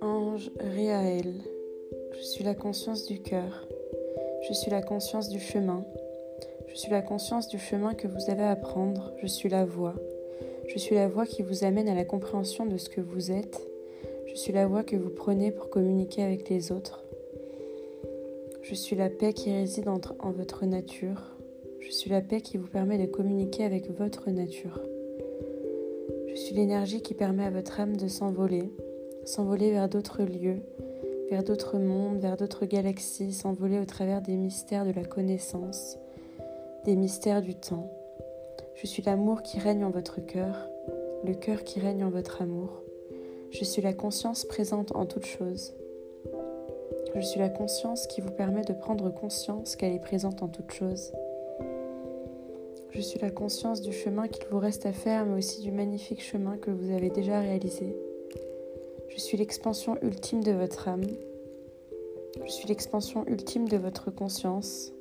Ange je suis la conscience du cœur, je suis la conscience du chemin, je suis la conscience du chemin que vous avez à prendre, je suis la voix, je suis la voix qui vous amène à la compréhension de ce que vous êtes, je suis la voix que vous prenez pour communiquer avec les autres, je suis la paix qui réside en votre nature, je suis la paix qui vous permet de communiquer avec votre nature. Je suis l'énergie qui permet à votre âme de s'envoler, s'envoler vers d'autres lieux, vers d'autres mondes, vers d'autres galaxies, s'envoler au travers des mystères de la connaissance, des mystères du temps. Je suis l'amour qui règne en votre cœur, le cœur qui règne en votre amour. Je suis la conscience présente en toute chose. Je suis la conscience qui vous permet de prendre conscience qu'elle est présente en toute chose. Je suis la conscience du chemin qu'il vous reste à faire, mais aussi du magnifique chemin que vous avez déjà réalisé. Je suis l'expansion ultime de votre âme. Je suis l'expansion ultime de votre conscience.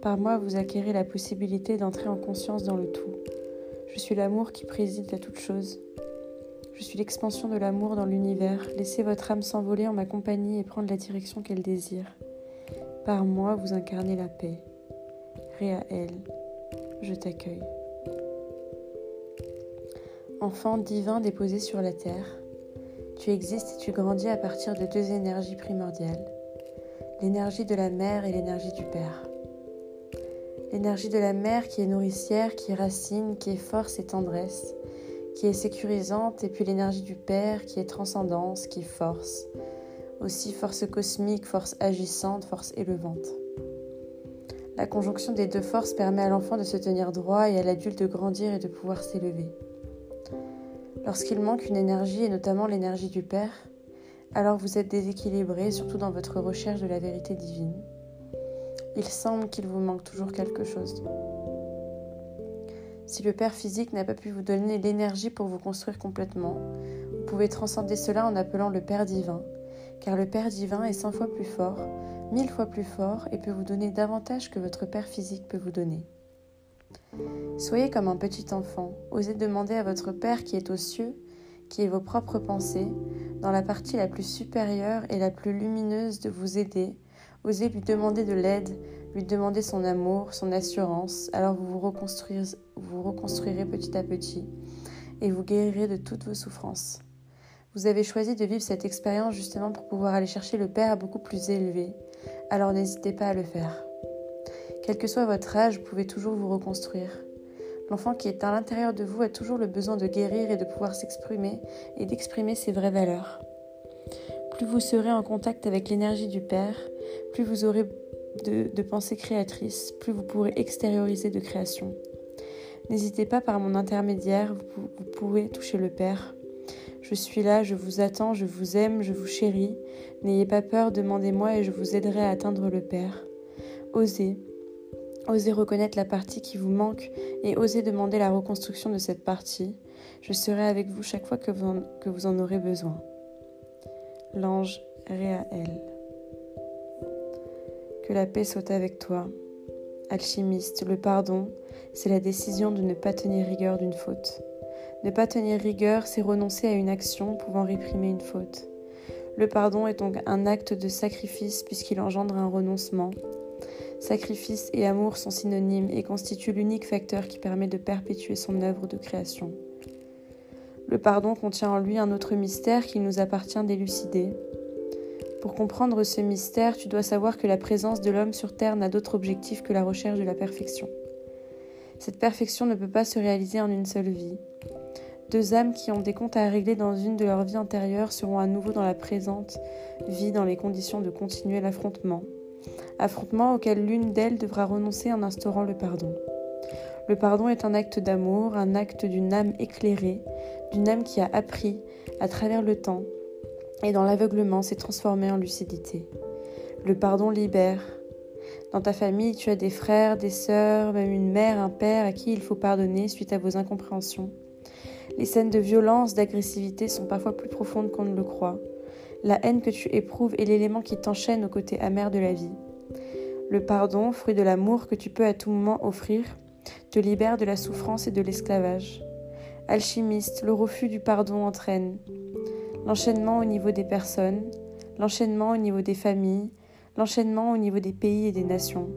Par moi, vous acquérez la possibilité d'entrer en conscience dans le tout. Je suis l'amour qui préside à toute chose. Je suis l'expansion de l'amour dans l'univers. Laissez votre âme s'envoler en ma compagnie et prendre la direction qu'elle désire. Par moi, vous incarnez la paix. Réaël, je t'accueille. Enfant divin déposé sur la terre, tu existes et tu grandis à partir de deux énergies primordiales, l'énergie de la mère et l'énergie du père. L'énergie de la mère qui est nourricière, qui est racine, qui est force et tendresse, qui est sécurisante, et puis l'énergie du père qui est transcendance, qui est force, aussi force cosmique, force agissante, force élevante. La conjonction des deux forces permet à l'enfant de se tenir droit et à l'adulte de grandir et de pouvoir s'élever. Lorsqu'il manque une énergie, et notamment l'énergie du Père, alors vous êtes déséquilibré, surtout dans votre recherche de la vérité divine. Il semble qu'il vous manque toujours quelque chose. Si le Père physique n'a pas pu vous donner l'énergie pour vous construire complètement, vous pouvez transcender cela en appelant le Père divin, car le Père divin est cent fois plus fort, mille fois plus fort et peut vous donner davantage que votre Père physique peut vous donner. Soyez comme un petit enfant, osez demander à votre Père qui est aux cieux, qui est vos propres pensées, dans la partie la plus supérieure et la plus lumineuse de vous aider, osez lui demander de l'aide, lui demander son amour, son assurance, alors vous vous reconstruirez, vous reconstruirez petit à petit et vous guérirez de toutes vos souffrances. Vous avez choisi de vivre cette expérience justement pour pouvoir aller chercher le Père beaucoup plus élevé, alors n'hésitez pas à le faire. Quel que soit votre âge, vous pouvez toujours vous reconstruire. L'enfant qui est à l'intérieur de vous a toujours le besoin de guérir et de pouvoir s'exprimer et d'exprimer ses vraies valeurs. Plus vous serez en contact avec l'énergie du Père, plus vous aurez de, pensées créatrices, plus vous pourrez extérioriser de création. N'hésitez pas par mon intermédiaire, vous, vous pouvez toucher le Père. Je suis là, je vous attends, je vous aime, je vous chéris. N'ayez pas peur, demandez-moi et je vous aiderai à atteindre le Père. Osez, Osez reconnaître la partie qui vous manque et osez demander la reconstruction de cette partie. Je serai avec vous chaque fois que vous en, aurez besoin. L'ange Réaël. Que la paix soit avec toi. Alchimiste, le pardon, c'est la décision de ne pas tenir rigueur d'une faute. Ne pas tenir rigueur, c'est renoncer à une action pouvant réprimer une faute. Le pardon est donc un acte de sacrifice puisqu'il engendre un renoncement, Sacrifice et amour sont synonymes et constituent l'unique facteur qui permet de perpétuer son œuvre de création. Le pardon contient en lui un autre mystère qu'il nous appartient d'élucider. Pour comprendre ce mystère, tu dois savoir que la présence de l'homme sur Terre n'a d'autre objectif que la recherche de la perfection. Cette perfection ne peut pas se réaliser en une seule vie. Deux âmes qui ont des comptes à régler dans une de leurs vies antérieures seront à nouveau dans la présente vie dans les conditions de continuer l'affrontement affrontement auquel l'une d'elles devra renoncer en instaurant le pardon. Le pardon est un acte d'amour, un acte d'une âme éclairée, d'une âme qui a appris, à travers le temps, et dans l'aveuglement s'est transformée en lucidité. Le pardon libère. Dans ta famille, tu as des frères, des sœurs, même une mère, un père à qui il faut pardonner suite à vos incompréhensions. Les scènes de violence, d'agressivité sont parfois plus profondes qu'on ne le croit. La haine que tu éprouves est l'élément qui t'enchaîne au côté amer de la vie. Le pardon, fruit de l'amour que tu peux à tout moment offrir, te libère de la souffrance et de l'esclavage. Alchimiste, le refus du pardon entraîne l'enchaînement au niveau des personnes, l'enchaînement au niveau des familles, l'enchaînement au niveau des pays et des nations.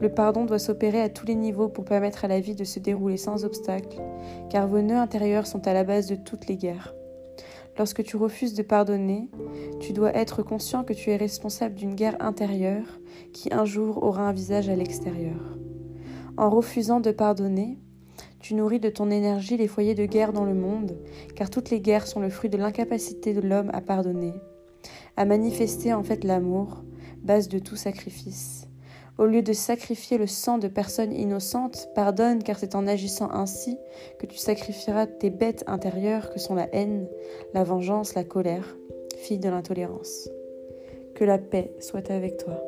Le pardon doit s'opérer à tous les niveaux pour permettre à la vie de se dérouler sans obstacle, car vos nœuds intérieurs sont à la base de toutes les guerres. Lorsque tu refuses de pardonner, tu dois être conscient que tu es responsable d'une guerre intérieure qui un jour aura un visage à l'extérieur. En refusant de pardonner, tu nourris de ton énergie les foyers de guerre dans le monde, car toutes les guerres sont le fruit de l'incapacité de l'homme à pardonner, à manifester en fait l'amour, base de tout sacrifice. Au lieu de sacrifier le sang de personnes innocentes, pardonne car c'est en agissant ainsi que tu sacrifieras tes bêtes intérieures que sont la haine, la vengeance, la colère, fille de l'intolérance. Que la paix soit avec toi.